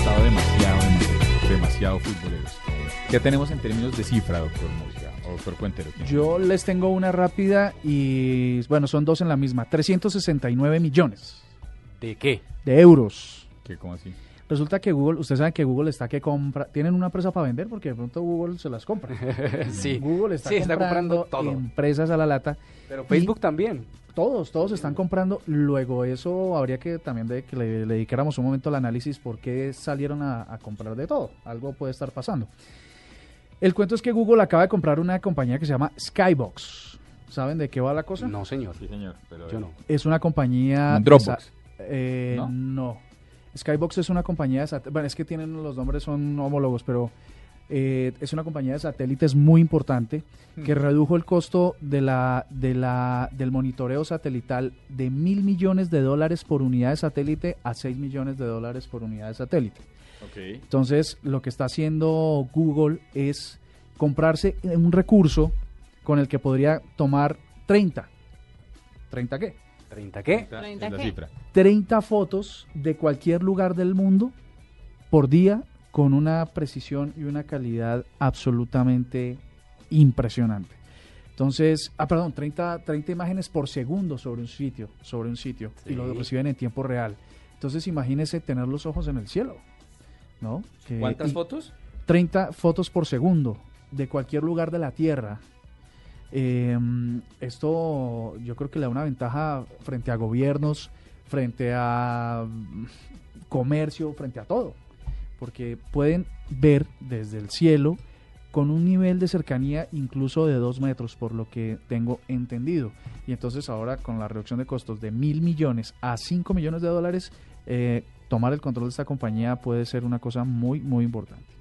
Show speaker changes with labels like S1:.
S1: estado demasiado, demasiado futboleros. ¿Qué tenemos en términos de cifra, doctor Murcia o doctor Cuentero?
S2: Yo les tengo una rápida y, bueno, son dos en la misma. 369 millones.
S3: ¿De qué?
S2: De euros.
S1: ¿Qué, ¿Cómo así?
S2: Resulta que Google, ustedes saben que Google está que compra, tienen una empresa para vender porque de pronto Google se las compra.
S3: sí.
S2: Google está,
S3: Sí, está
S2: comprando,
S3: comprando todo.
S2: empresas a la lata.
S3: Pero
S2: Y
S3: Facebook también.
S2: Todos, todos están comprando. Luego eso habría que también de que le, le dedicáramos un momento al análisis por qué salieron a, a comprar de todo. Algo puede estar pasando. El cuento es que Google acaba de comprar una compañía que se llama Skybox. ¿Saben de qué va la cosa?
S3: No, señor.
S1: Sí, señor. Pero
S3: Yo no.
S2: Es una compañía...
S1: Dropbox.
S2: eh,
S1: ¿No?
S2: ¿No? Skybox es una compañía de sat- Bueno, es que tienen los nombres, son homólogos, pero eh, es una compañía de satélites muy importante que redujo el costo de la, de la, del monitoreo satelital de mil millones de dólares por unidad de satélite a 6 millones de dólares por unidad de satélite.
S1: Ok.
S2: Entonces, lo que está haciendo Google es comprarse un recurso con el que podría tomar 30. ¿30 qué?
S3: ¿30 qué?
S1: Esta
S4: ¿Treinta
S1: es la
S4: qué?
S1: cifra.
S2: 30 fotos de cualquier lugar del mundo por día con una precisión y una calidad absolutamente impresionante. Entonces, ah, perdón, 30, 30 imágenes por segundo sobre un sitio, sobre un sitio, y lo reciben en tiempo real. Entonces, imagínese tener los ojos en el cielo, ¿no? Que-
S3: ¿Cuántas fotos?
S2: 30 fotos por segundo de cualquier lugar de la Tierra. Eh, esto yo creo que le da una ventaja frente a gobiernos, frente a comercio, frente a todo, porque pueden ver desde el cielo con un nivel de cercanía incluso de dos metros, por lo que tengo entendido. Y entonces ahora con la reducción de costos de mil millones a 5 millones de dólares, eh, tomar el control de esta compañía puede ser una cosa muy, muy importante.